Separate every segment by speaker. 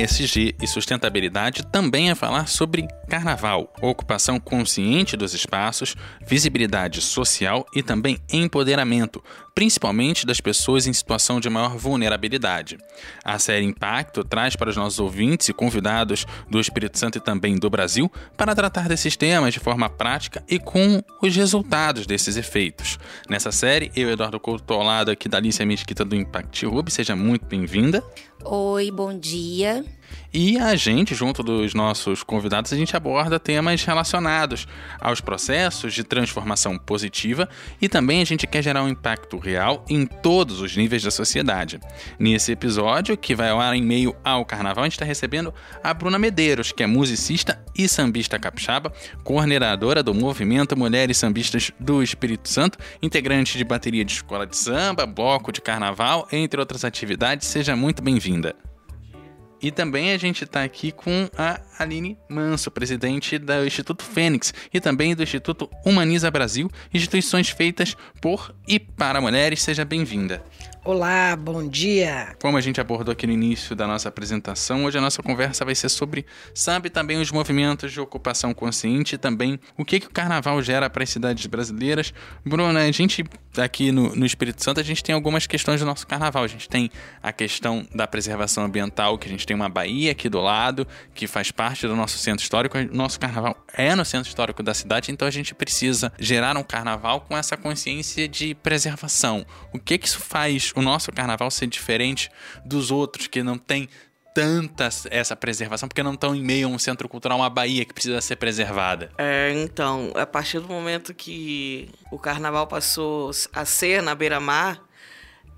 Speaker 1: ESG e sustentabilidade também é falar sobre carnaval, ocupação consciente dos espaços, visibilidade social e também empoderamento, principalmente das pessoas em situação de maior vulnerabilidade. A série Impacto traz para os nossos ouvintes e convidados do Espírito Santo e também do Brasil para tratar desses temas de forma prática e com os resultados desses efeitos. Nessa série, eu, Eduardo Couto, ao lado aqui da Alicia Mesquita do Impact Hub, seja muito bem-vinda.
Speaker 2: Oi, bom dia.
Speaker 1: E a gente, junto dos nossos convidados, a gente aborda temas relacionados aos processos de transformação positiva e também a gente quer gerar um impacto real em todos os níveis da sociedade. Nesse episódio, que vai ao ar em meio ao carnaval, a gente está recebendo a Bruna Medeiros, que é musicista e sambista capixaba, coordenadora do movimento Mulheres Sambistas do Espírito Santo, integrante de bateria de escola de samba, bloco de carnaval, entre outras atividades. Seja muito bem-vinda. E também a gente está aqui com a Aline Manso, presidente do Instituto Fênix e também do Instituto Humaniza Brasil, instituições feitas por e para mulheres. Seja bem-vinda.
Speaker 3: Olá, bom dia!
Speaker 1: Como a gente abordou aqui no início da nossa apresentação, hoje a nossa conversa vai ser sobre, sabe, também os movimentos de ocupação consciente e também o que, que o carnaval gera para as cidades brasileiras. Bruna, a gente aqui no, no Espírito Santo, a gente tem algumas questões do nosso carnaval. A gente tem a questão da preservação ambiental, que a gente tem uma baía aqui do lado, que faz parte do nosso centro histórico. O nosso carnaval é no centro histórico da cidade, então a gente precisa gerar um carnaval com essa consciência de preservação. O que, que isso faz o nosso carnaval ser diferente dos outros que não tem tanta essa preservação, porque não estão em meio a um centro cultural, uma Bahia que precisa ser preservada?
Speaker 4: É, então, a partir do momento que o carnaval passou a ser na beira-mar,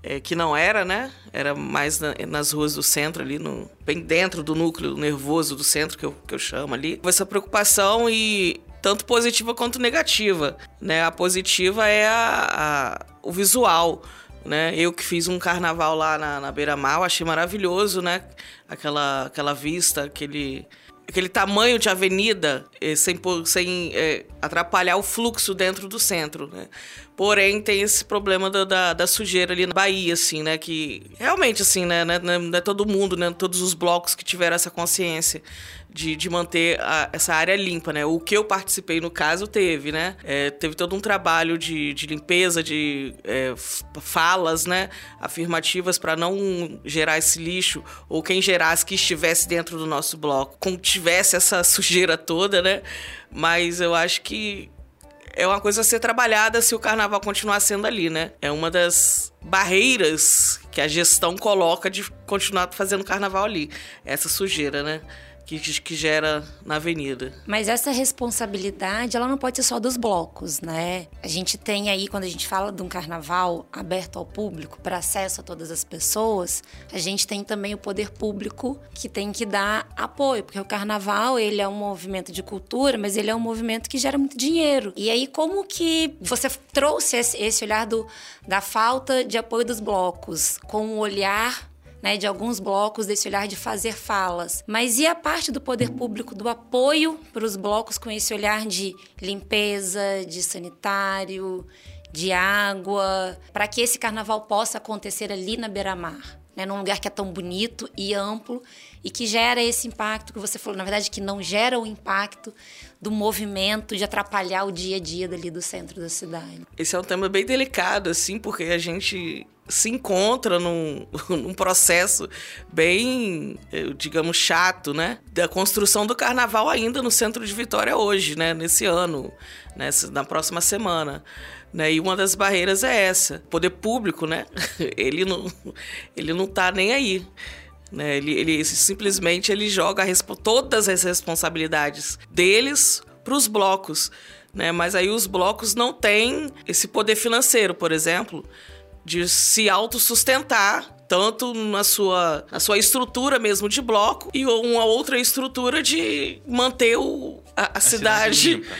Speaker 4: é, que não era, né? Era mais na, nas ruas do centro, ali, no, bem dentro do núcleo nervoso do centro, que eu, que eu chamo ali. Essa preocupação e tanto positiva quanto negativa, né? A positiva é a, a o visual, né? Eu que fiz um carnaval lá na, na beira-mar, achei maravilhoso, né? Aquela, aquela vista, aquele, aquele tamanho de avenida eh, sem, sem é, atrapalhar o fluxo dentro do centro, né? Porém, tem esse problema da, da, da, sujeira ali na Bahia, assim, né? Que realmente, assim, né? Não é, não é todo mundo, né? Todos os blocos que tiveram essa consciência de, de manter a, essa área limpa, né? O que eu participei no caso teve, né? É, teve todo um trabalho de, de limpeza, de é, falas, né? Afirmativas para não gerar esse lixo ou quem gerasse que estivesse dentro do nosso bloco, tivesse essa sujeira toda, né? Mas eu acho que é uma coisa a ser trabalhada se o carnaval continuar sendo ali, né? É uma das barreiras que a gestão coloca de continuar fazendo carnaval ali. Essa sujeira, né? Que, que gera na avenida.
Speaker 2: Mas essa responsabilidade, ela não pode ser só dos blocos, né? A gente tem aí, quando a gente fala de um carnaval aberto ao público, para acesso a todas as pessoas, a gente tem também o poder público que tem que dar apoio, porque o carnaval, ele é um movimento de cultura, mas ele é um movimento que gera muito dinheiro. E aí, como que você trouxe esse olhar do, da falta de apoio dos blocos com o olhar né, de alguns blocos desse olhar de fazer falas. Mas e a parte do poder público do apoio para os blocos com esse olhar de limpeza, de sanitário, de água, para que esse carnaval possa acontecer ali na beira-mar? Né, num lugar que é tão bonito e amplo e que gera esse impacto que você falou, na verdade, que não gera o impacto do movimento de atrapalhar o dia a dia dali do centro da cidade.
Speaker 4: Esse é um tema bem delicado, assim, porque a gente se encontra num, num processo bem, digamos, chato, né? Da construção do carnaval ainda no centro de Vitória hoje, né? Nesse ano, nessa, na próxima semana. Né? E uma das barreiras é essa. O poder público, né? Ele não, ele não tá nem aí. Né? Ele, ele simplesmente ele joga todas as responsabilidades deles para os blocos. Né? Mas aí os blocos não têm esse poder financeiro, por exemplo, de se autossustentar tanto na sua, na sua estrutura mesmo de bloco e uma outra estrutura de manter o, a, a, a cidade, cidade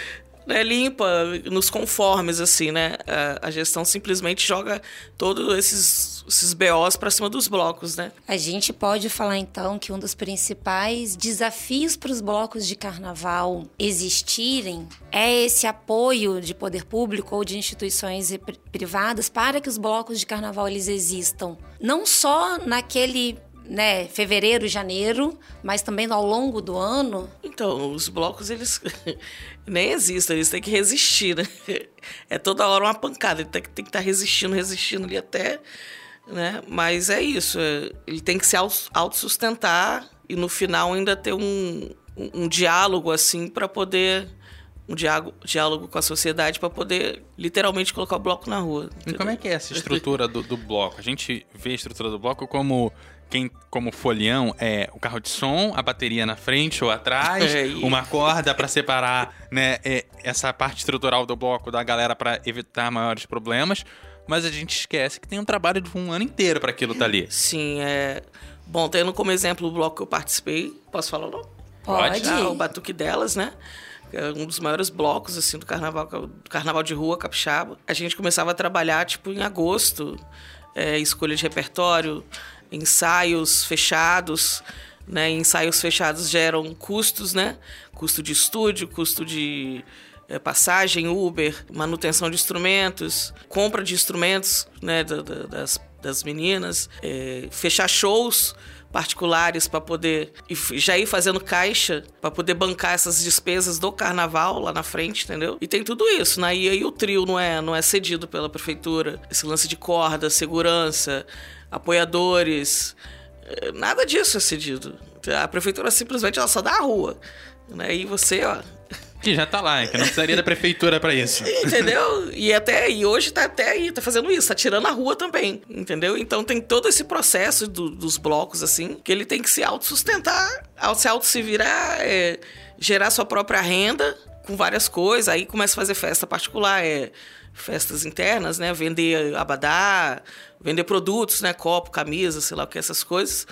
Speaker 4: né, limpa, nos conformes, assim, né? A, a gestão simplesmente joga todos esses, esses BOs para cima dos blocos, né?
Speaker 2: A gente pode falar, então, que um dos principais desafios para os blocos de carnaval existirem é esse apoio de poder público ou de instituições privadas para que os blocos de carnaval eles existam. Não só naquele né, fevereiro, janeiro, mas também ao longo do ano?
Speaker 4: Então, os blocos, eles nem existem, eles têm que resistir, né? É toda hora uma pancada, ele tem que, tem que estar tá resistindo, resistindo ali até, né? Mas é isso, é, ele tem que se autossustentar e no final ainda ter um, um, um diálogo, assim, para poder um diálogo, diálogo com a sociedade para poder literalmente colocar o bloco na rua.
Speaker 1: Entendeu? E como é que é essa estrutura do, do bloco? A gente vê a estrutura do bloco como quem como folião é o carro de som, a bateria na frente ou atrás, é, uma corda para separar né, é, essa parte estrutural do bloco da galera para evitar maiores problemas. Mas a gente esquece que tem um trabalho de um ano inteiro para aquilo tá ali.
Speaker 4: Sim, é. Bom, tendo como exemplo o bloco que eu participei, posso falar não?
Speaker 2: Pode.
Speaker 4: Ah, o Batuque Delas, né? É um dos maiores blocos assim do carnaval, do carnaval de rua capixaba. A gente começava a trabalhar tipo em agosto, é, escolha de repertório, ensaios fechados, né? Ensaios fechados geram custos, né? Custo de estúdio, custo de passagem, Uber, manutenção de instrumentos, compra de instrumentos, né? Da, da, das, das meninas, é, fechar shows particulares para poder já ir fazendo caixa para poder bancar essas despesas do carnaval lá na frente, entendeu? E tem tudo isso, né? E aí o trio não é não é cedido pela prefeitura, esse lance de corda, segurança, apoiadores, eh, nada disso é cedido. A prefeitura simplesmente ela só dá a rua. Né? E você, ó.
Speaker 1: Que já tá lá, que não precisaria da prefeitura para isso.
Speaker 4: Entendeu? E até e hoje tá até aí, tá fazendo isso, tá tirando a rua também, entendeu? Então tem todo esse processo do, dos blocos, assim, que ele tem que se autossustentar, se auto se virar, é, gerar sua própria renda com várias coisas, aí começa a fazer festa particular, é festas internas, né? Vender abadá, vender produtos, né? Copo, camisa, sei lá o que, essas coisas,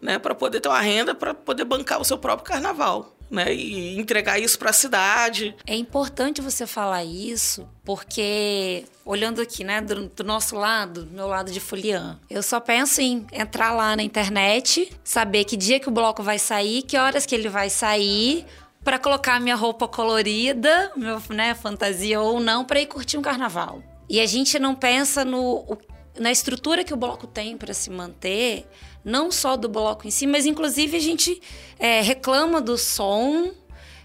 Speaker 4: né? Para poder ter uma renda, para poder bancar o seu próprio carnaval. Né, e entregar isso para a cidade.
Speaker 2: É importante você falar isso, porque olhando aqui, né, do, do, nosso lado, do meu lado de foliã, eu só penso em entrar lá na internet, saber que dia que o bloco vai sair, que horas que ele vai sair, para colocar minha roupa colorida, meu, né, fantasia ou não, para ir curtir um carnaval. E a gente não pensa no, na estrutura que o bloco tem para se manter, não só do bloco em si, mas inclusive a gente é, reclama do som,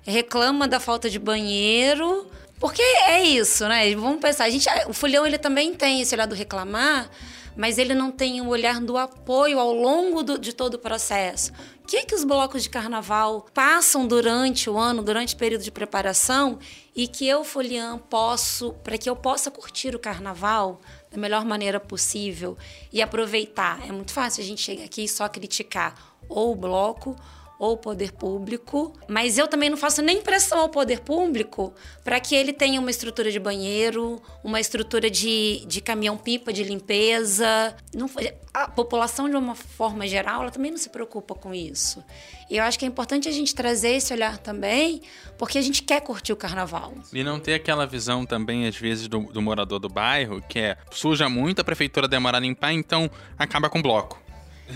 Speaker 2: reclama da falta de banheiro, porque é isso, né? Vamos pensar, a gente, o Folhão ele também tem esse olhar do reclamar, mas ele não tem o olhar do apoio ao longo do, de todo o processo. O que, que os blocos de carnaval passam durante o ano, durante o período de preparação, e que eu, Folian, posso, para que eu possa curtir o carnaval da melhor maneira possível e aproveitar. É muito fácil a gente chegar aqui e só criticar ou o bloco ou o poder público, mas eu também não faço nem pressão ao poder público para que ele tenha uma estrutura de banheiro, uma estrutura de, de caminhão-pipa de limpeza. Não, a população, de uma forma geral, ela também não se preocupa com isso. E eu acho que é importante a gente trazer esse olhar também, porque a gente quer curtir o carnaval.
Speaker 1: E não ter aquela visão também, às vezes, do, do morador do bairro, que é suja muito, a prefeitura demora a limpar, então acaba com bloco.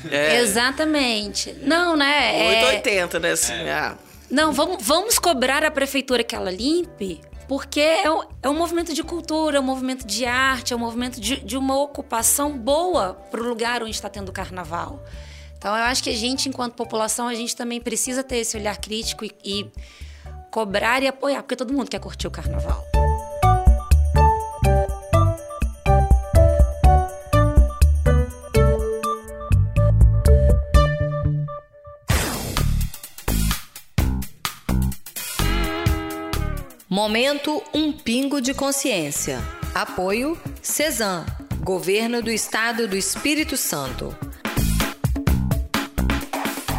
Speaker 2: É. Exatamente. Não, né?
Speaker 4: 880, é... né? Assim, é. ah.
Speaker 2: Não, vamos, vamos cobrar a prefeitura que ela limpe, porque é um, é um movimento de cultura, é um movimento de arte, é um movimento de, de uma ocupação boa para o lugar onde está tendo o carnaval. Então, eu acho que a gente, enquanto população, a gente também precisa ter esse olhar crítico e, e cobrar e apoiar, porque todo mundo quer curtir o carnaval.
Speaker 5: Momento Um Pingo de Consciência. Apoio CESAM, Governo do Estado do Espírito Santo.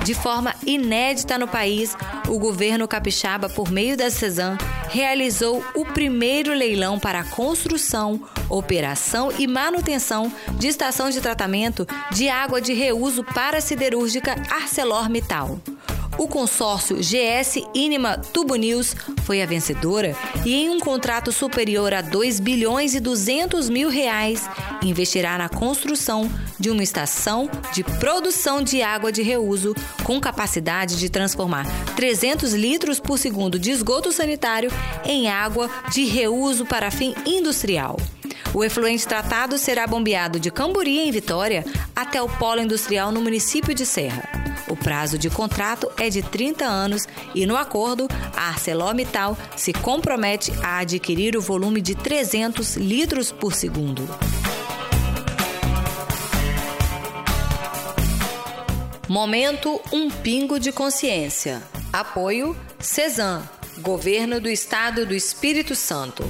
Speaker 5: De forma inédita no país, o governo capixaba, por meio da CESAM, realizou o primeiro leilão para a construção, operação e manutenção de estação de tratamento de água de reuso para a siderúrgica ArcelorMittal. o consórcio GS Inima Tubo News foi a vencedora e em um contrato superior a 2 bilhões e 200 mil reais investirá na construção de uma estação de produção de água de reuso com capacidade de transformar 300 litros por segundo de esgoto sanitário em água de reuso para fim industrial. O efluente tratado será bombeado de Camburi, em Vitória, até o polo industrial no município de Serra. O prazo de contrato é de 30 anos e, no acordo, a ArcelorMittal se compromete a adquirir o volume de 300 litros por segundo. Momento Um Pingo de Consciência. Apoio CESAM, Governo do Estado do Espírito Santo.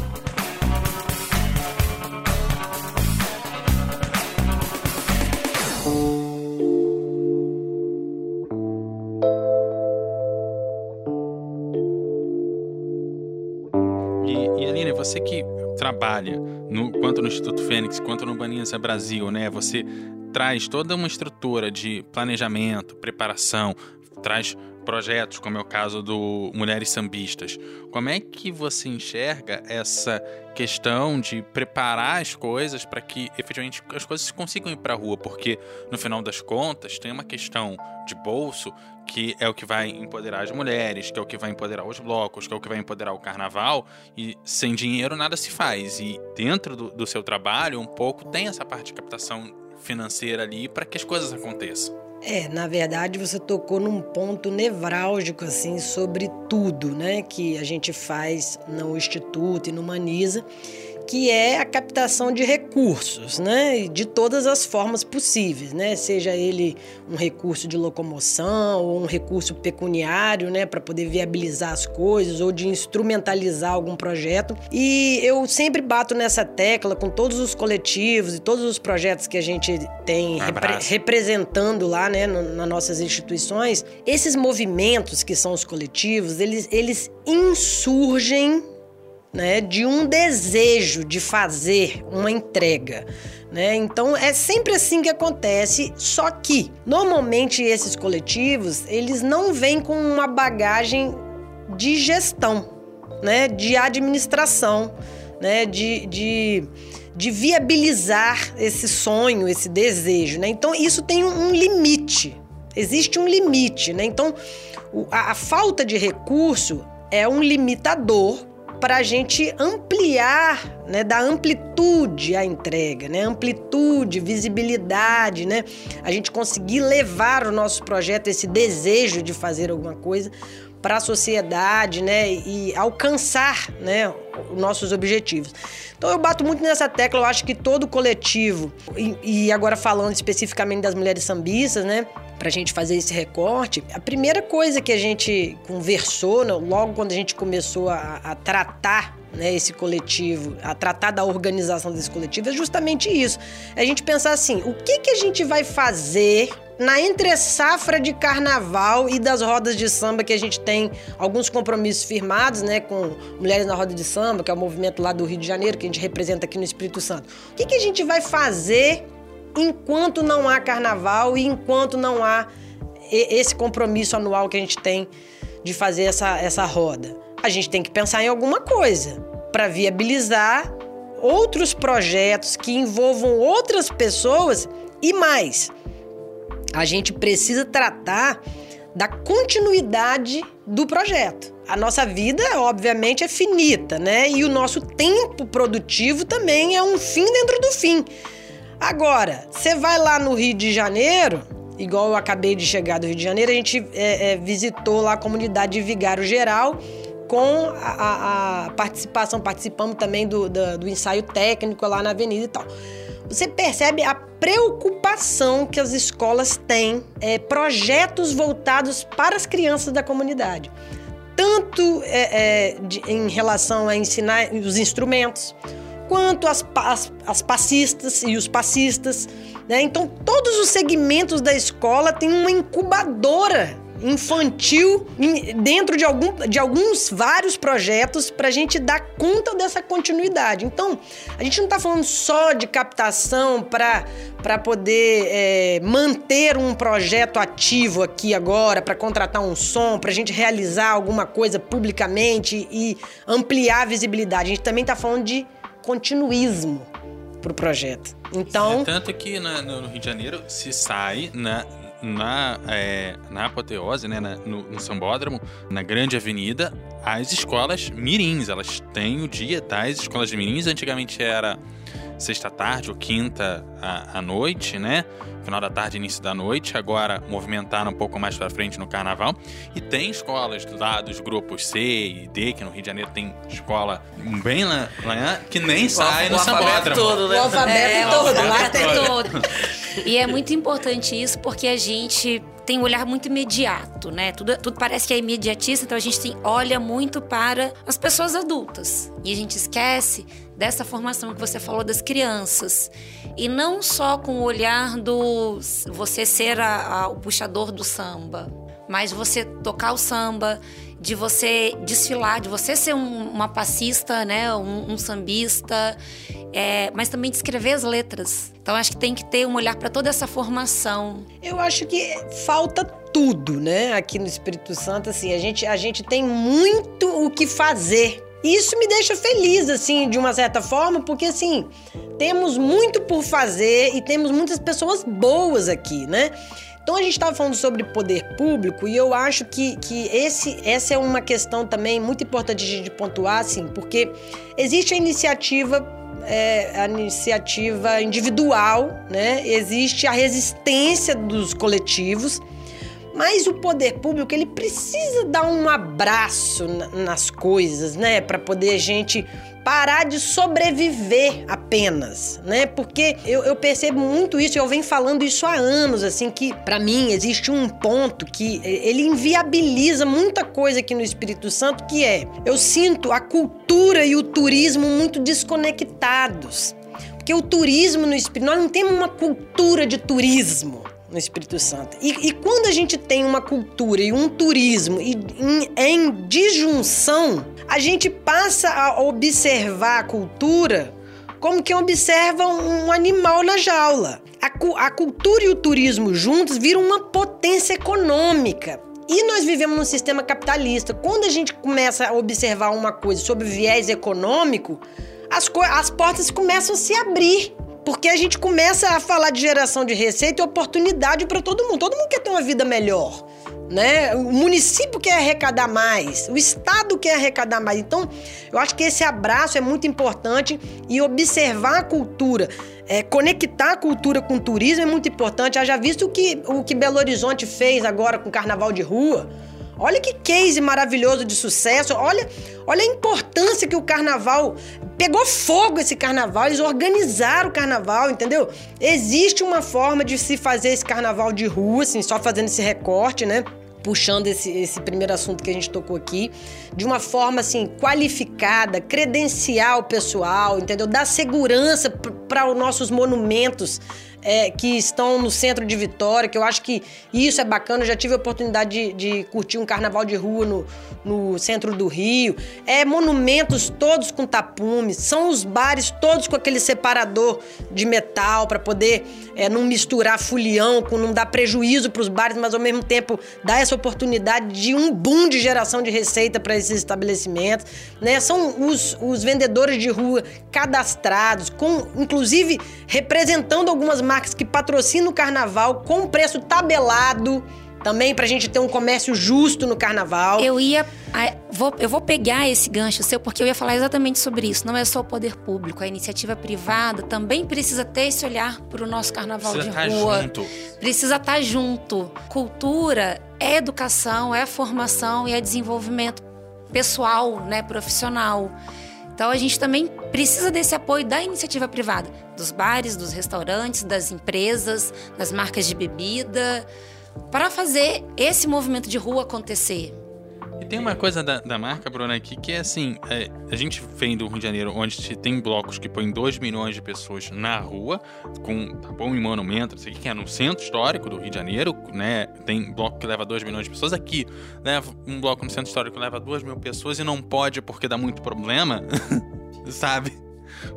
Speaker 1: Trabalha no, quanto no Instituto Fênix, quanto no Baninhas Brasil, né? Você traz toda uma estrutura de planejamento, preparação, traz projetos, como é o caso do Mulheres Sambistas. Como é que você enxerga essa questão de preparar as coisas para que efetivamente as coisas consigam ir para a rua? Porque no final das contas tem uma questão de bolso que é o que vai empoderar as mulheres, que é o que vai empoderar os blocos, que é o que vai empoderar o carnaval, e sem dinheiro nada se faz. E dentro do, do seu trabalho, um pouco tem essa parte de captação financeira ali para que as coisas aconteçam.
Speaker 3: É, na verdade você tocou num ponto nevrálgico assim sobre tudo, né, que a gente faz no instituto e no Manisa que é a captação de recursos, né, de todas as formas possíveis, né, seja ele um recurso de locomoção ou um recurso pecuniário, né, para poder viabilizar as coisas ou de instrumentalizar algum projeto. E eu sempre bato nessa tecla com todos os coletivos e todos os projetos que a gente tem repre representando lá, né, no, nas nossas instituições, esses movimentos que são os coletivos, eles, eles insurgem né, de um desejo de fazer uma entrega. Né? Então é sempre assim que acontece, só que normalmente esses coletivos eles não vêm com uma bagagem de gestão, né, de administração, né, de, de, de viabilizar esse sonho, esse desejo. Né? Então isso tem um limite, existe um limite. Né? Então a, a falta de recurso é um limitador para a gente ampliar, né, dar amplitude à entrega, né, amplitude, visibilidade, né, a gente conseguir levar o nosso projeto, esse desejo de fazer alguma coisa para a sociedade, né, e alcançar, né, os nossos objetivos. Então eu bato muito nessa tecla, eu acho que todo coletivo, e, e agora falando especificamente das mulheres sambistas, né, para a gente fazer esse recorte, a primeira coisa que a gente conversou, né, logo quando a gente começou a, a tratar né, esse coletivo, a tratar da organização desse coletivo, é justamente isso. É a gente pensar assim: o que, que a gente vai fazer na entre safra de carnaval e das rodas de samba que a gente tem alguns compromissos firmados, né, com Mulheres na Roda de Samba, que é o movimento lá do Rio de Janeiro que a gente representa aqui no Espírito Santo. O que, que a gente vai fazer enquanto não há carnaval e enquanto não há esse compromisso anual que a gente tem de fazer essa, essa roda. A gente tem que pensar em alguma coisa para viabilizar outros projetos que envolvam outras pessoas e mais. A gente precisa tratar da continuidade do projeto. A nossa vida, obviamente, é finita, né? E o nosso tempo produtivo também é um fim dentro do fim. Agora, você vai lá no Rio de Janeiro, igual eu acabei de chegar do Rio de Janeiro, a gente é, é, visitou lá a comunidade de Vigário Geral com a, a, a participação, participamos também do, do, do, ensaio técnico lá na avenida e tal. Você percebe a preocupação que as escolas têm, é, projetos voltados para as crianças da comunidade. Tanto é, é de, em relação a ensinar os instrumentos, quanto as, as, as passistas e os passistas. Né? Então, todos os segmentos da escola têm uma incubadora infantil dentro de, algum, de alguns vários projetos para a gente dar conta dessa continuidade. Então, a gente não está falando só de captação para poder é, manter um projeto ativo aqui agora, para contratar um som, para a gente realizar alguma coisa publicamente e ampliar a visibilidade. A gente também está falando de continuismo para o projeto. Então.
Speaker 1: É, tanto que na, no Rio de Janeiro se sai na, na, é, na apoteose, né, na, no, no Sambódromo, na Grande Avenida, as escolas mirins. Elas têm o dia das escolas de mirins. Antigamente era sexta tarde ou quinta à, à noite, né? Final da tarde, início da noite. Agora movimentaram um pouco mais para frente no carnaval. E tem escolas lá dos grupos C e D, que no Rio de Janeiro tem escola bem lá, lá que nem sai no Sambódromo.
Speaker 4: Todo, né?
Speaker 3: O alfabeto
Speaker 2: É,
Speaker 3: todo,
Speaker 2: o
Speaker 3: lá
Speaker 2: alfabeto
Speaker 3: tem.
Speaker 2: todo. E é muito importante isso porque a gente tem um olhar muito imediato, né? Tudo, tudo parece que é imediatista, então a gente tem, olha muito para as pessoas adultas. E a gente esquece dessa formação que você falou das crianças. E não só com o olhar do você ser a- a- o puxador do samba, mas você tocar o samba, de você desfilar, de você ser um- uma passista, né, um, um sambista, é, mas também de escrever as letras. Então acho que tem que ter um olhar para toda essa formação.
Speaker 3: Eu acho que falta tudo, né? Aqui no Espírito Santo, assim, a gente, a gente tem muito o que fazer. E isso me deixa feliz, assim, de uma certa forma, porque, assim, temos muito por fazer e temos muitas pessoas boas aqui, né? Então a gente estava falando sobre poder público e eu acho que, que esse, essa é uma questão também muito importante de, pontuar, assim, porque existe a iniciativa é, a iniciativa individual, né? Existe a resistência dos coletivos, mas o poder público ele precisa dar um abraço na- nas coisas, né? Para poder a gente parar de sobreviver apenas, né? Porque eu, eu percebo muito isso, eu venho falando isso há anos, assim, que para mim existe um ponto que ele inviabiliza muita coisa aqui no Espírito Santo, que é eu sinto a cultura e o turismo muito desconectados. Porque o turismo no Espírito, nós não temos uma cultura de turismo no Espírito Santo. E, e quando a gente tem uma cultura e um turismo e, em, em disjunção, a gente passa a observar a cultura como quem observa um animal na jaula. A, a cultura e o turismo juntos viram uma potência econômica. E nós vivemos num sistema capitalista. Quando a gente começa a observar uma coisa sob viés econômico, as, as portas começam a se abrir. Porque a gente começa a falar de geração de receita e oportunidade para todo mundo. Todo mundo quer ter uma vida melhor. Né? O município quer arrecadar mais, o estado quer arrecadar mais. Então, eu acho que esse abraço é muito importante e observar a cultura, é, conectar a cultura com o turismo é muito importante. Haja visto o que, o que Belo Horizonte fez agora com o carnaval de rua. Olha que case maravilhoso de sucesso. Olha, olha a importância que o carnaval pegou fogo esse carnaval, eles organizaram o carnaval, entendeu? Existe uma forma de se fazer esse carnaval de rua, assim, só fazendo esse recorte, né? Puxando esse, esse primeiro assunto que a gente tocou aqui, de uma forma assim, qualificada, credenciar o pessoal, entendeu? Dar segurança para os nossos monumentos é, que estão no centro de Vitória, que eu acho que isso é bacana. Eu já tive a oportunidade de, de curtir um carnaval de rua no, no centro do Rio. É monumentos todos com tapumes, são os bares todos com aquele separador de metal para poder é, não misturar fulião, com não dar prejuízo para os bares, mas ao mesmo tempo dar essa oportunidade de um boom de geração de receita para esses estabelecimentos. Né? São os, os vendedores de rua cadastrados, com inclusive representando algumas marcas que patrocinam o carnaval com preço tabelado. Também pra gente ter um comércio justo no carnaval.
Speaker 2: Eu ia. a- vou- eu vou pegar esse gancho seu, porque eu ia falar exatamente sobre isso. Não é só o poder público, a iniciativa privada também precisa ter esse olhar para o nosso carnaval
Speaker 1: Precisa
Speaker 2: de
Speaker 1: tá
Speaker 2: rua.
Speaker 1: junto.
Speaker 2: Precisa estar junto. Cultura é educação, é formação e é desenvolvimento pessoal, né, profissional. Então a gente também precisa desse apoio da iniciativa privada, dos bares, dos restaurantes, das empresas, das marcas de bebida, para fazer esse movimento de rua acontecer.
Speaker 1: E tem uma coisa da, da marca, Bruna, aqui, que é assim: é, a gente vem do Rio de Janeiro, onde tem blocos que põem 2 milhões de pessoas na rua, com tá bom em monumento, isso aqui que é no centro histórico do Rio de Janeiro, né? Tem bloco que leva 2 milhões de pessoas. Aqui, leva um bloco no centro histórico que leva 2 mil pessoas e não pode porque dá muito problema, sabe?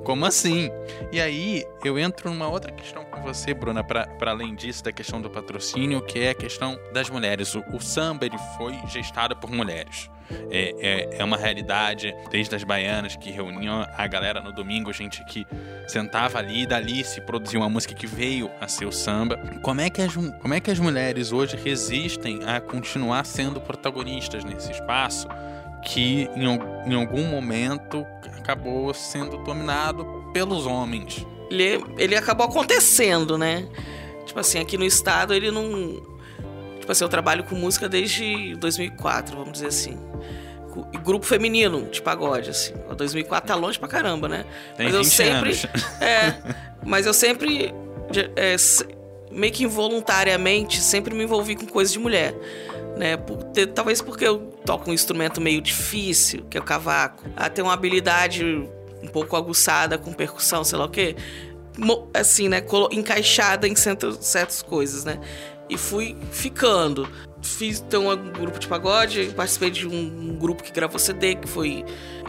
Speaker 1: Como assim? E aí eu entro numa outra questão com você, Bruna, para além disso, da questão do patrocínio, que é a questão das mulheres. O, o samba ele foi gestado por mulheres. É, é, é, uma realidade, desde as baianas que reuniam a galera no domingo, gente que sentava ali e dali se produzia uma música que veio a ser o samba. Como é que as, como é que as mulheres hoje resistem a continuar sendo protagonistas nesse espaço? Que em, em algum momento acabou sendo dominado pelos homens.
Speaker 4: Ele, ele acabou acontecendo, né? Tipo assim, aqui no estado ele não. Tipo assim, eu trabalho com música desde 2004, vamos dizer assim. Grupo feminino de pagode, assim. 2004 tá longe pra caramba, né?
Speaker 1: Tem mas eu sempre. Anos.
Speaker 4: É. Mas eu sempre. É, meio que involuntariamente, sempre me envolvi com coisas de mulher né? Por ter, talvez porque eu toco um instrumento meio difícil, que é o cavaco. A ter uma habilidade um pouco aguçada com percussão, sei lá o quê. Assim, né? Encaixada em certas coisas, né? E fui ficando. Fiz então um grupo de pagode, participei de um, um grupo que gravou CD, que foi.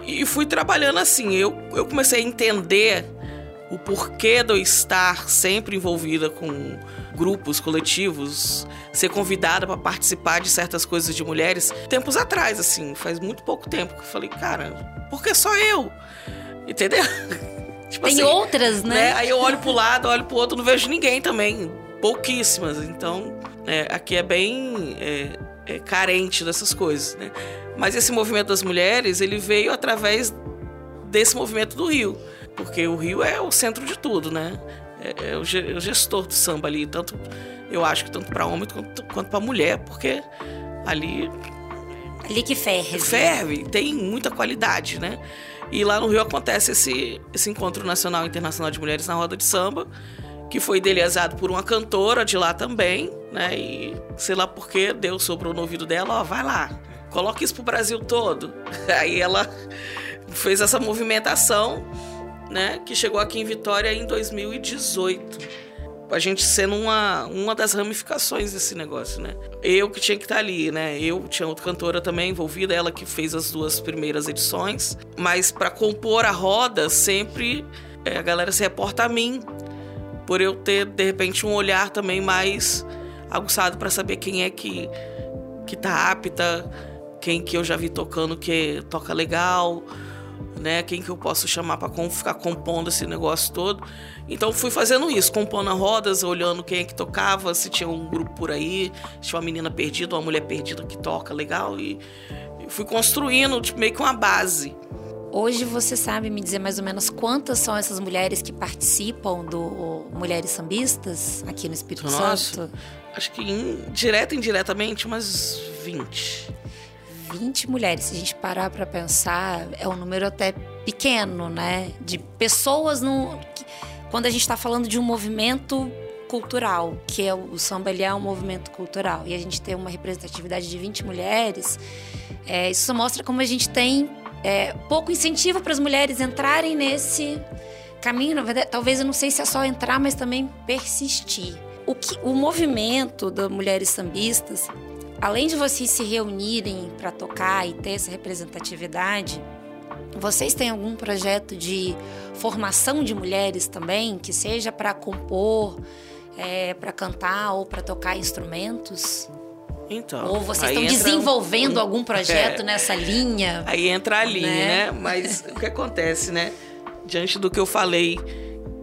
Speaker 4: E fui trabalhando assim. Eu, eu comecei a entender o porquê de eu estar sempre envolvida com grupos, coletivos, ser convidada para participar de certas coisas de mulheres. Tempos atrás, assim, faz muito pouco tempo que eu falei, cara, por que só eu? Entendeu?
Speaker 2: tipo Tem assim, outras, né? né?
Speaker 4: Aí eu olho pro lado, olho pro outro, não vejo ninguém também. Pouquíssimas. Então, é, aqui é bem é, é carente dessas coisas, né? Mas esse movimento das mulheres, ele veio através desse movimento do Rio. Porque o Rio é o centro de tudo, né? É, é o gestor do samba ali, tanto eu acho que tanto para homem quanto, quanto para mulher, porque ali
Speaker 2: ali que ferve.
Speaker 4: Ferve, tem muita qualidade, né? E lá no Rio acontece esse, esse encontro nacional e internacional de mulheres na roda de samba, que foi idealizado por uma cantora de lá também, né? E sei lá por que Deus sobrou no ouvido dela, ó, vai lá, coloca isso pro Brasil todo. Aí ela fez essa movimentação né, que chegou aqui em Vitória em 2018. A gente sendo uma, uma das ramificações desse negócio, né? Eu que tinha que estar tá ali, né? Eu tinha outra cantora também envolvida, ela que fez as duas primeiras edições. Mas para compor a roda, sempre é, a galera se reporta a mim, por eu ter, de repente, um olhar também mais aguçado para saber quem é que, que tá apta, quem que eu já vi tocando que toca legal, né? Quem que eu posso chamar para ficar compondo esse negócio todo. Então fui fazendo isso, compondo rodas, olhando quem é que tocava, se tinha um grupo por aí, se tinha uma menina perdida, uma mulher perdida que toca legal e, e fui construindo tipo, meio que uma base.
Speaker 2: Hoje você sabe me dizer mais ou menos quantas são essas mulheres que participam do Mulheres Sambistas aqui no Espírito Nossa, Santo?
Speaker 4: Acho que in, direta e indiretamente umas 20.
Speaker 2: 20 mulheres. Se a gente parar para pensar, é um número até pequeno, né? De pessoas no. Quando a gente está falando de um movimento cultural, que é o, samba ele é um movimento cultural, e a gente tem uma representatividade de 20 mulheres, é, isso mostra como a gente tem é, pouco incentivo para as mulheres entrarem nesse caminho. Talvez eu não sei se é só entrar, mas também persistir. O, que, o movimento das mulheres sambistas além de vocês se reunirem para tocar e ter essa representatividade, vocês têm algum projeto de formação de mulheres também, que seja para compor, é, para cantar ou para tocar instrumentos?
Speaker 4: Então.
Speaker 2: Ou vocês estão desenvolvendo um, algum projeto é, nessa linha?
Speaker 4: Aí entra a linha, né? né? Mas o que acontece, né? Diante do que eu falei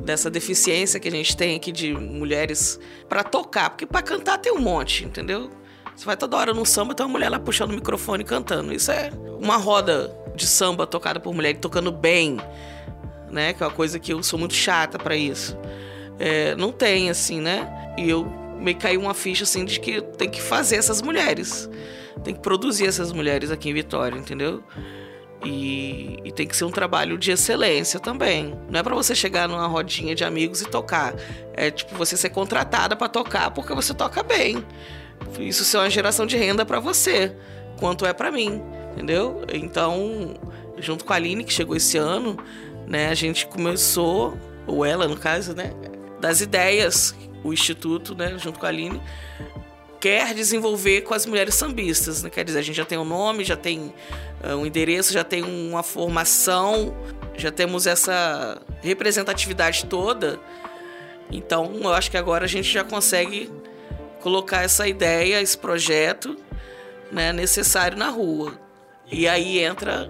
Speaker 4: dessa deficiência que a gente tem aqui de mulheres para tocar, porque para cantar tem um monte, entendeu? Você vai toda hora no samba, tem uma mulher lá puxando o microfone e cantando. Isso é uma roda de samba tocada por mulher tocando bem, né? Que é uma coisa que eu sou muito chata para isso. É, não tem, assim, né? E eu me caiu uma ficha, assim, de que tem que fazer essas mulheres. Tem que produzir essas mulheres aqui em Vitória, entendeu? E, e, tem que ser um trabalho de excelência também. Não é para você chegar numa rodinha de amigos e tocar. É tipo você ser contratada para tocar porque você toca bem isso ser uma geração de renda para você, quanto é para mim, entendeu? Então, junto com a Aline, que chegou esse ano, né, a gente começou, ou ela no caso, né, das ideias, o Instituto, né, junto com a Aline, quer desenvolver com as mulheres sambistas. Né? Quer dizer, a gente já tem um nome, já tem uh, um endereço, já tem uma formação, já temos essa representatividade toda. Então, eu acho que agora a gente já consegue colocar essa ideia, esse projeto né, necessário na rua. E aí entra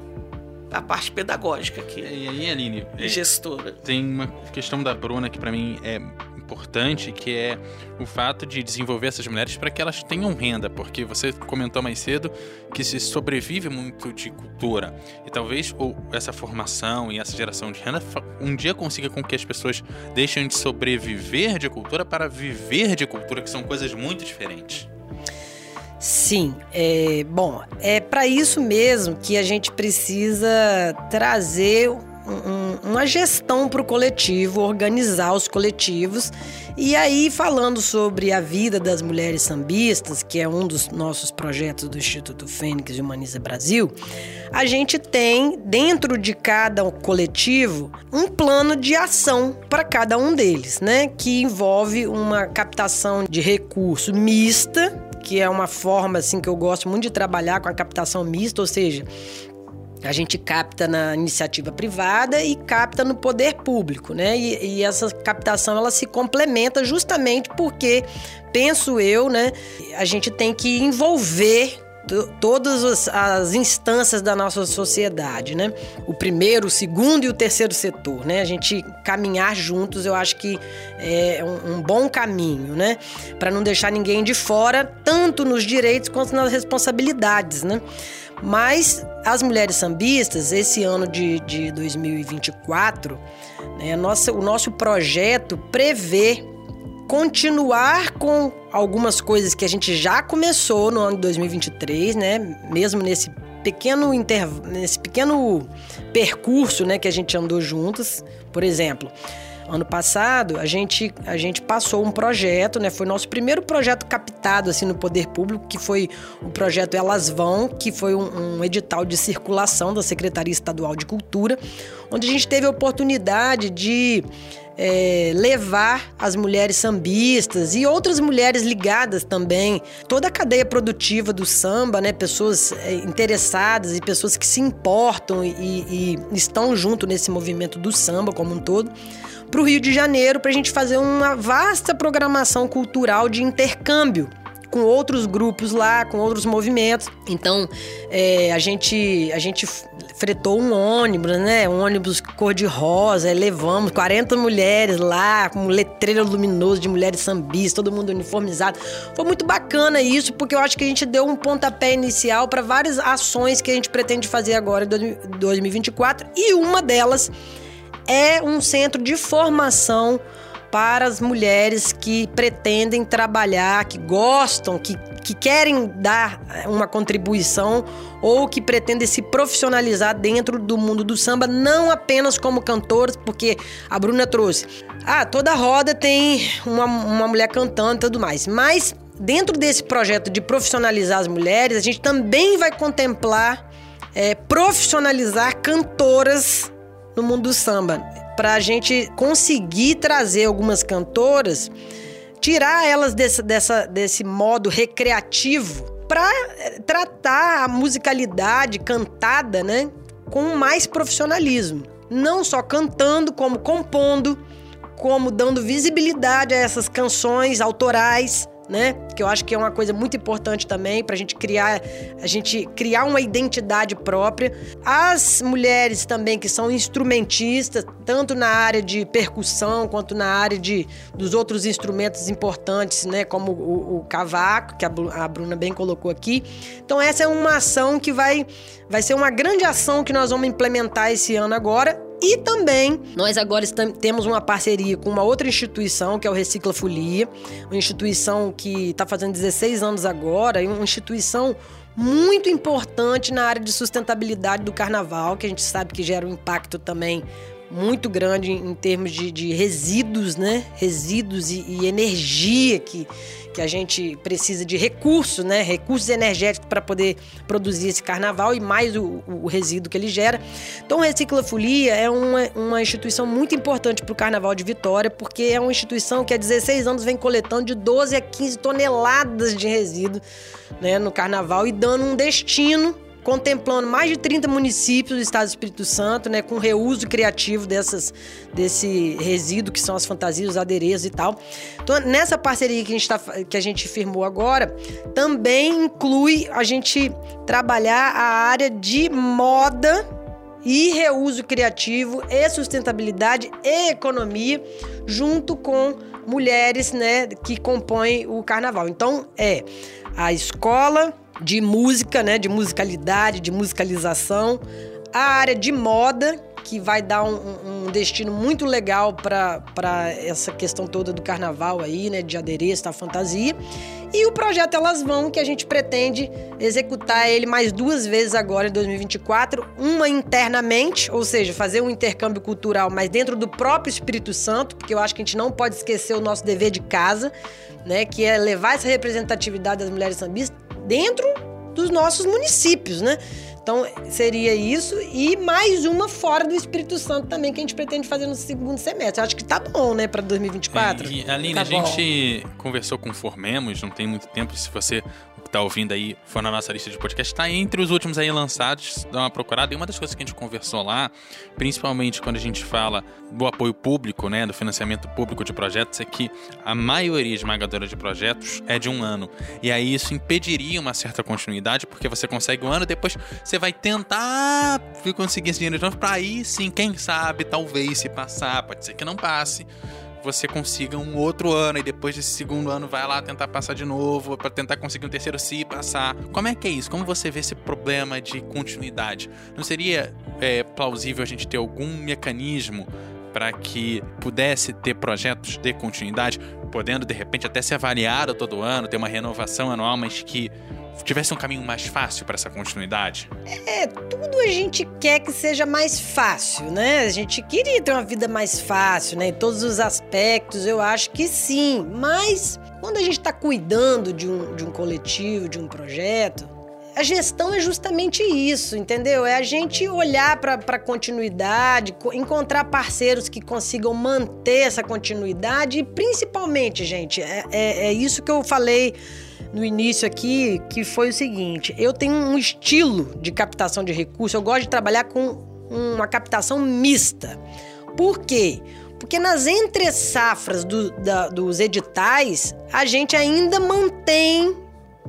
Speaker 4: a parte pedagógica aqui.
Speaker 1: E aí, Aline?
Speaker 4: É, gestora.
Speaker 1: Tem uma questão da Bruna que para mim é importante, que é o fato de desenvolver essas mulheres para que elas tenham renda, porque você comentou mais cedo que se sobrevive muito de cultura. E talvez essa formação e essa geração de renda um dia consiga com que as pessoas deixem de sobreviver de cultura para viver de cultura, que são coisas muito diferentes.
Speaker 3: Sim, é, bom, é para isso mesmo que a gente precisa trazer um, uma gestão para o coletivo, organizar os coletivos. E aí, falando sobre a vida das mulheres sambistas, que é um dos nossos projetos do Instituto Fênix Humaniza Brasil, a gente tem, dentro de cada coletivo, um plano de ação para cada um deles, né? Que envolve uma captação de recurso mista, que é uma forma assim que eu gosto muito de trabalhar com a captação mista, ou seja, a gente capta na iniciativa privada e capta no poder público, né? E, e, essa captação ela se complementa justamente porque penso eu, né? A gente tem que envolver todas as instâncias da nossa sociedade, né? O primeiro, o segundo e o terceiro setor, né? A gente caminhar juntos, eu acho que é um, um bom caminho, né? Para não deixar ninguém de fora, tanto nos direitos quanto nas responsabilidades, né? Mas as mulheres sambistas, esse ano de, de 2024, né, nossa, o nosso projeto prevê continuar com algumas coisas que a gente já começou no ano de 2023, né? Mesmo nesse pequeno inter... nesse pequeno percurso, né, que a gente andou juntas. Por exemplo, Ano passado, a gente, a gente passou um projeto, né? Foi nosso primeiro projeto captado assim no poder público, que foi o projeto Elas Vão, que foi um, um edital de circulação da Secretaria Estadual de Cultura, onde a gente teve a oportunidade de é, levar as mulheres sambistas e outras mulheres ligadas também, toda a cadeia produtiva do samba, né? Pessoas é, interessadas e pessoas que se importam e, e estão junto nesse movimento do samba como um todo para o Rio de Janeiro para a gente fazer uma vasta programação cultural de intercâmbio com outros grupos lá, com outros movimentos. Então, é, a gente a gente fretou um ônibus, né? Um ônibus cor-de-rosa, levamos 40 mulheres lá, com um letreiro luminoso de mulheres sambis, todo mundo uniformizado. Foi muito bacana isso, porque eu acho que a gente deu um pontapé inicial para várias ações que a gente pretende fazer agora em 2024, e uma delas é um centro de formação para as mulheres que pretendem trabalhar, que gostam, que, que querem dar uma contribuição ou que pretendem se profissionalizar dentro do mundo do samba, não apenas como cantores, porque a Bruna trouxe. Ah, toda roda tem uma, uma mulher cantando e tudo mais, mas dentro desse projeto de profissionalizar as mulheres, a gente também vai contemplar é, profissionalizar cantoras no mundo do samba. Para a gente conseguir trazer algumas cantoras, tirar elas desse, dessa, desse modo recreativo para eh, tratar a musicalidade cantada, né, com mais profissionalismo. Não só cantando, como compondo, como dando visibilidade a essas canções autorais né? Que eu acho que é uma coisa muito importante também para a gente criar, a gente criar uma identidade própria. As mulheres também que são instrumentistas, tanto na área de percussão quanto na área de, dos outros instrumentos importantes, né? Como o, o cavaco, que a, a Bruna bem colocou aqui. Então essa é uma ação que vai, vai ser uma grande ação que nós vamos implementar esse ano agora e também nós agora temos uma parceria com uma outra instituição, que é o Recicla Folia, uma instituição que está fazendo 16 anos agora, e uma instituição muito importante na área de sustentabilidade do carnaval, que a gente sabe que gera um impacto também muito grande em termos de, de resíduos, né? Resíduos e, e, energia que, que a gente precisa de recursos, né? Recursos energéticos para poder produzir esse carnaval e mais o, o resíduo que ele gera. Então, Recicla Folia é uma, uma instituição muito importante para o Carnaval de Vitória, porque é uma instituição que há 16 anos vem coletando de 12 a 15 toneladas de resíduo né, no Carnaval e dando um destino contemplando mais de 30 municípios do estado do Espírito Santo, né, com reuso criativo dessas, desse resíduo que são as fantasias, os adereços e tal. Então, nessa parceria que a gente, tá, que a gente firmou agora, também inclui a gente trabalhar a área de moda e reuso criativo e sustentabilidade e economia junto com mulheres, né, que compõem o carnaval. Então, é a escola de música, né, de musicalidade, de musicalização, a área de moda, que vai dar um, um destino muito legal para essa questão toda do carnaval aí, né, de adereço, da fantasia. E o projeto Elas Vão, que a gente pretende executar ele mais duas vezes agora em 2024, uma internamente, ou seja, fazer um intercâmbio cultural, mas dentro do próprio Espírito Santo, porque eu acho que a gente não pode esquecer o nosso dever de casa, né, que é levar essa representatividade das mulheres sambistas dentro dos nossos municípios, né? Então, seria isso e mais uma fora do Espírito Santo também que a gente pretende fazer no segundo semestre. Eu acho que tá bom, né, para 2024. É,
Speaker 1: e, Aline,
Speaker 3: tá
Speaker 1: a gente conversou com o Formemos, não tem muito tempo, se você tá ouvindo aí, for na nossa lista de podcast, tá entre os últimos aí lançados, dá uma procurada. E uma das coisas que a gente conversou lá, principalmente quando a gente fala do apoio público, né, do financiamento público de projetos, é que a maioria esmagadora de projetos é de um ano. E aí isso impediria uma certa continuidade, porque você consegue um ano, depois você vai tentar conseguir esse dinheiro de novo, pra aí sim, quem sabe, talvez se passar, pode ser que não passe você consiga um outro ano e depois desse segundo ano vai lá tentar passar de novo para tentar conseguir um terceiro se passar. Como é que é isso? Como você vê esse problema de continuidade? Não seria é, plausível a gente ter algum mecanismo para que pudesse ter projetos de continuidade, podendo de repente até ser avaliado todo ano, ter uma renovação anual, mas que tivesse um caminho mais fácil para essa continuidade?
Speaker 3: É, tudo a gente quer que seja mais fácil, né? A gente queria ter uma vida mais fácil, né? Em todos os aspectos, eu acho que sim. Mas quando a gente está cuidando de um, de um coletivo, de um projeto, a gestão é justamente isso, entendeu? É a gente olhar para a continuidade, encontrar parceiros que consigam manter essa continuidade e, principalmente, gente, é, é, é isso que eu falei no início aqui, que foi o seguinte: eu tenho um estilo de captação de recursos, eu gosto de trabalhar com uma captação mista. Por quê? Porque nas entre safras do, dos editais, a gente ainda mantém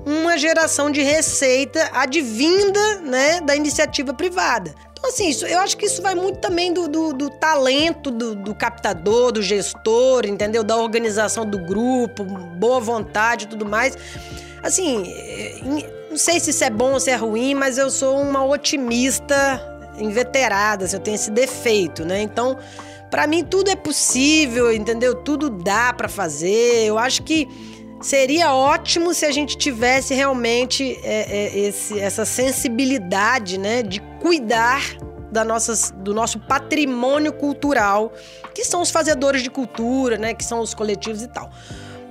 Speaker 3: uma geração de receita advinda né, da iniciativa privada. Assim, isso, eu acho que isso vai muito também do, do, do talento do, do, captador, do gestor, entendeu? Da organização do grupo, boa vontade e tudo mais. Assim, não sei se isso é bom ou se é ruim, mas eu sou uma otimista inveterada, assim, eu tenho esse defeito, né? Então, para mim tudo é possível, entendeu? Tudo dá para fazer. Eu acho que Seria ótimo se a gente tivesse realmente é, é, esse, essa sensibilidade né, de cuidar da nossas, do nosso patrimônio cultural, que são os fazedores de cultura, né, que são os coletivos e tal.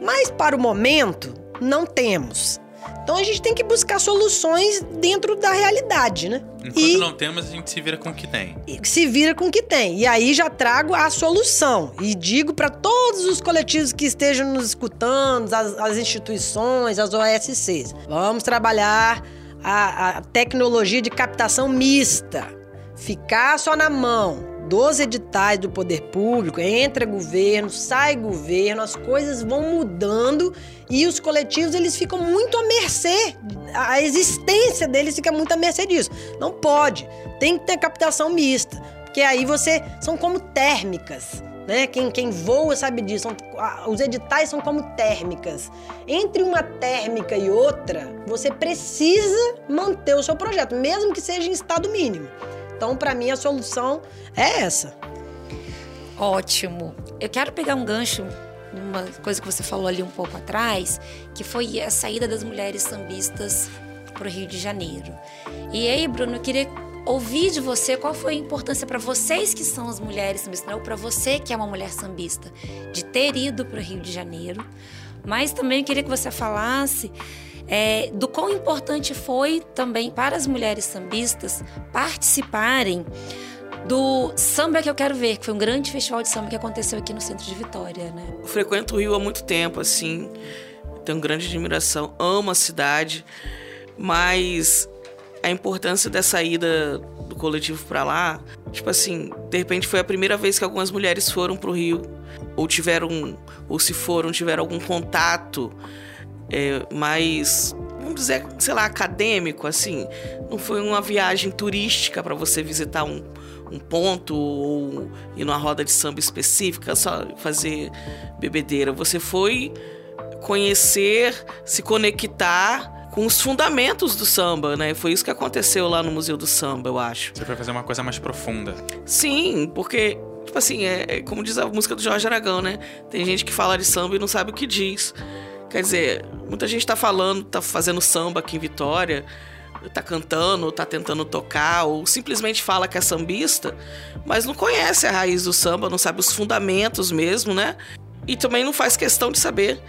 Speaker 3: Mas para o momento, não temos. Então a gente tem que buscar soluções dentro da realidade, né?
Speaker 1: Enquanto e não temos, a gente se vira com o que tem.
Speaker 3: Se vira com o que tem. E aí já trago a solução. E digo para todos os coletivos que estejam nos escutando, as, as instituições, as OSCs, vamos trabalhar a, a tecnologia de captação mista. Ficar só na mão dos editais do poder público, entra governo, sai governo, as coisas vão mudando e os coletivos eles ficam muito à mercê, a existência deles fica muito à mercê disso. Não pode, tem que ter captação mista, porque aí você são como térmicas. Né? Quem, quem voa sabe disso. Os editais são como térmicas. Entre uma térmica e outra, você precisa manter o seu projeto, mesmo que seja em estado mínimo. Então, para mim, a solução é essa.
Speaker 2: Ótimo. Eu quero pegar um gancho uma coisa que você falou ali um pouco atrás, que foi a saída das mulheres sambistas para o Rio de Janeiro. E aí, Bruno, eu queria ouvir de você qual foi a importância para vocês que são as mulheres sambistas, ou para você que é uma mulher sambista, de ter ido para o Rio de Janeiro. Mas também queria que você falasse é, do quão importante foi também para as mulheres sambistas participarem do Samba que eu quero ver, que foi um grande festival de samba que aconteceu aqui no centro de Vitória, né?
Speaker 4: Eu frequento o Rio há muito tempo, assim, tenho grande admiração, amo a cidade, mas a importância dessa ida do coletivo para lá, tipo assim, de repente foi a primeira vez que algumas mulheres foram pro Rio, ou tiveram, ou se foram, tiveram algum contato é, mais, vamos dizer, sei lá, acadêmico, assim. Não foi uma viagem turística para você visitar um, um ponto ou ir numa roda de samba específica, só fazer bebedeira. Você foi conhecer, se conectar com os fundamentos do samba, né? Foi isso que aconteceu lá no Museu do Samba, eu acho.
Speaker 1: Você foi fazer uma coisa mais profunda.
Speaker 4: Sim, porque, tipo assim, é, é como diz a música do Jorge Aragão, né? Tem gente que fala de samba e não sabe o que diz. Quer dizer, muita gente tá falando, tá fazendo samba aqui em Vitória, tá cantando, tá tentando tocar, ou simplesmente fala que é sambista, mas não conhece a raiz do samba, não sabe os fundamentos mesmo, né? E também não faz questão de saber.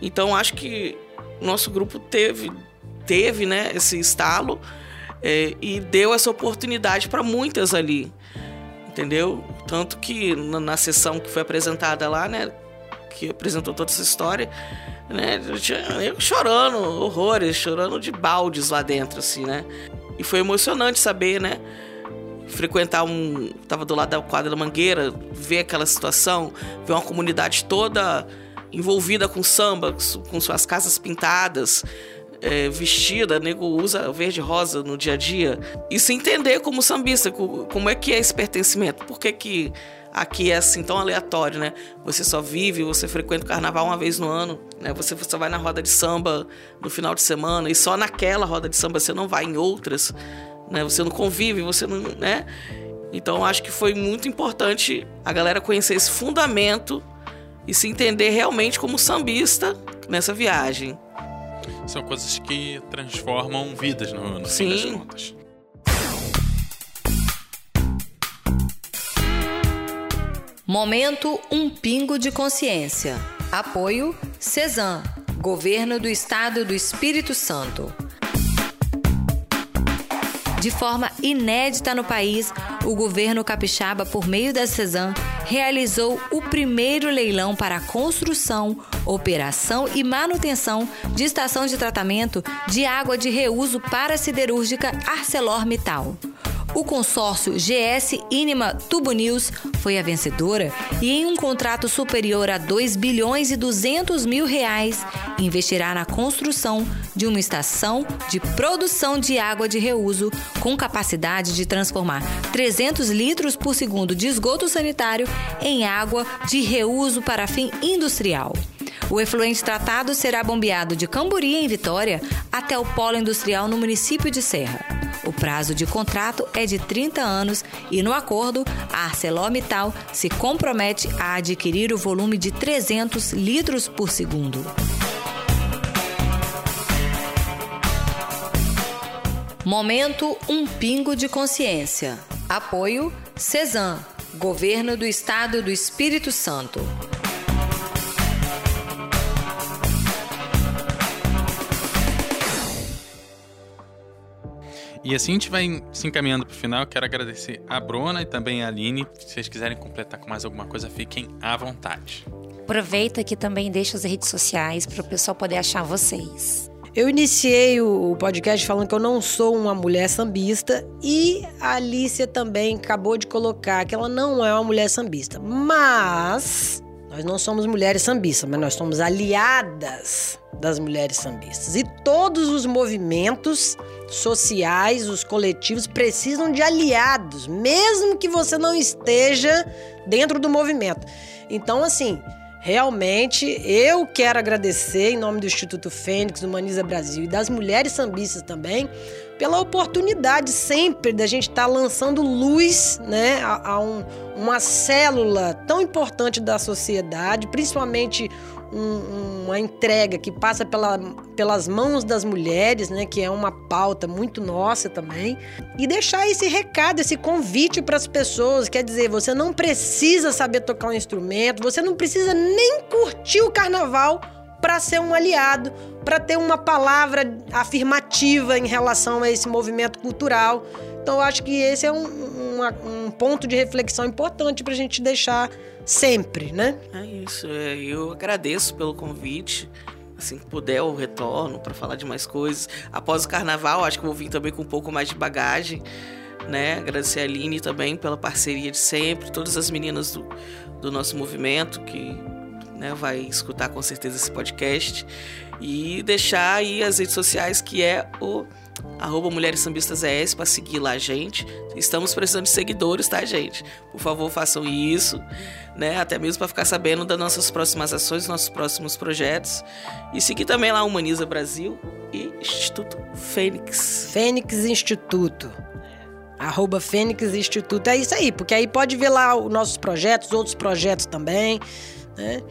Speaker 4: Então acho que nosso grupo teve teve né, esse estalo é, e deu essa oportunidade para muitas ali, entendeu? Tanto que na, na, sessão que foi apresentada lá, né, que apresentou toda essa história, né, eu chorando horrores, chorando de baldes lá dentro, assim, né? E foi emocionante saber, né? Frequentar um. Tava do lado da quadra da Mangueira, ver aquela situação, ver uma comunidade toda envolvida com samba, com suas casas pintadas, é, vestida, nego usa verde rosa no dia a dia. E se entender como sambista, como é que é esse pertencimento. Por que, que aqui é assim tão aleatório, né? Você só vive, você frequenta o carnaval uma vez no ano, né? Você só vai na roda de samba no final de semana e só naquela roda de samba você não vai em outras, né? Você não convive, você não, né? Então acho que foi muito importante a galera conhecer esse fundamento e se entender realmente como sambista nessa viagem.
Speaker 1: São coisas que transformam vidas no, no
Speaker 4: fim
Speaker 1: das contas.
Speaker 5: Momento Um Pingo de Consciência. Apoio CESAM, Governo do Estado do Espírito Santo. De forma inédita no país, o governo capixaba, por meio da CESAM, realizou o primeiro leilão para a construção, operação e manutenção de estação de tratamento de água de reuso para a siderúrgica ArcelorMittal. O consórcio GS Inima Tubo News foi a vencedora e, em um contrato superior a 2 bilhões e 200 mil reais, investirá na construção de uma estação de produção de água de reuso com capacidade de transformar 300 litros por segundo de esgoto sanitário em água de reuso para fim industrial. O efluente tratado será bombeado de Camburi, em Vitória, até o polo industrial no município de Serra. O prazo de contrato é de 30 anos e, no acordo, a ArcelorMittal se compromete a adquirir o volume de 300 litros por segundo. Momento Um Pingo de Consciência. Apoio CESAM, Governo do Estado do Espírito Santo.
Speaker 1: E assim a gente vai se encaminhando para o final. Quero agradecer a Bruna e também a Aline. Se vocês quiserem completar com mais alguma coisa, fiquem à vontade.
Speaker 2: Aproveita que também deixa as redes sociais para o pessoal poder achar vocês.
Speaker 3: Eu iniciei o podcast falando que eu não sou uma mulher sambista e a Alicia também acabou de colocar que ela não é uma mulher sambista. Mas nós não somos mulheres sambistas, mas nós somos aliadas das mulheres sambistas. E todos os movimentos sociais, os coletivos precisam de aliados, mesmo que você não esteja dentro do movimento. Então, assim, realmente eu quero agradecer em nome do Instituto Fênix, Humaniza Brasil e das mulheres sambistas também, pela oportunidade sempre da gente estar tá lançando luz né, a, a um, uma célula tão importante da sociedade, principalmente um, uma entrega que passa pela, pelas mãos das mulheres, né, que é uma pauta muito nossa também, e deixar esse recado, esse convite para as pessoas, quer dizer, você não precisa saber tocar um instrumento, você não precisa nem curtir o carnaval para ser um aliado, para ter uma palavra afirmativa em relação a esse movimento cultural. Então, eu acho que esse é um, um, um ponto de reflexão importante para a gente deixar sempre, né?
Speaker 4: É isso. É, eu agradeço pelo convite. Assim que puder, eu retorno para falar de mais coisas. Após o carnaval, acho que vou vir também com um pouco mais de bagagem. Né? Agradecer a Aline também pela parceria de sempre, todas as meninas do, do nosso movimento que né, vai escutar com certeza esse podcast e deixar aí as redes sociais que é o arroba Mulheres Sambistas ES para seguir lá a gente. Estamos precisando de seguidores, tá, gente? Por favor, façam isso, né? Até mesmo para ficar sabendo das nossas próximas ações, nossos próximos projetos. E seguir também lá Humaniza Brasil e Instituto Fênix.
Speaker 3: Fênix Instituto. Arroba Fênix Instituto. É isso aí, porque aí pode ver lá os nossos projetos, outros projetos também, né?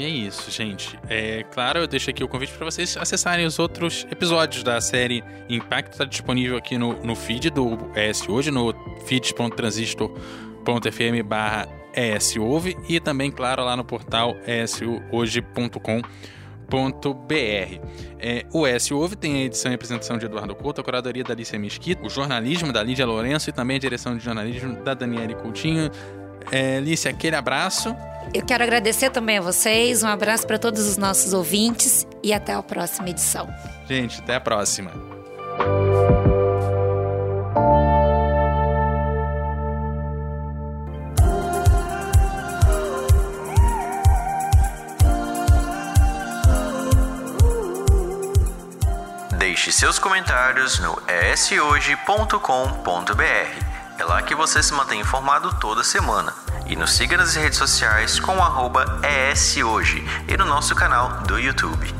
Speaker 1: E é isso, gente. É claro, eu deixo aqui o convite para vocês acessarem os outros episódios da série Impacto. Está disponível aqui no, no feed do ES Hoje, no feed.transistor.fm barra ESOve e também, claro, lá no portal eshoje.com.br. É, o S Ouve tem a edição e apresentação de Eduardo Couto, a curadoria da Alicia Mesquita, o jornalismo da Lídia Lourenço e também a direção de jornalismo da Daniele Coutinho. É, Alicia, aquele abraço.
Speaker 2: Eu quero agradecer também a vocês, um abraço para todos os nossos ouvintes e até a próxima edição.
Speaker 1: Gente, até a próxima.
Speaker 6: Deixe seus comentários no eshoje.com.br. É lá que você se mantém informado toda semana. E nos siga nas redes sociais com o arroba ESHoje e no nosso canal do YouTube.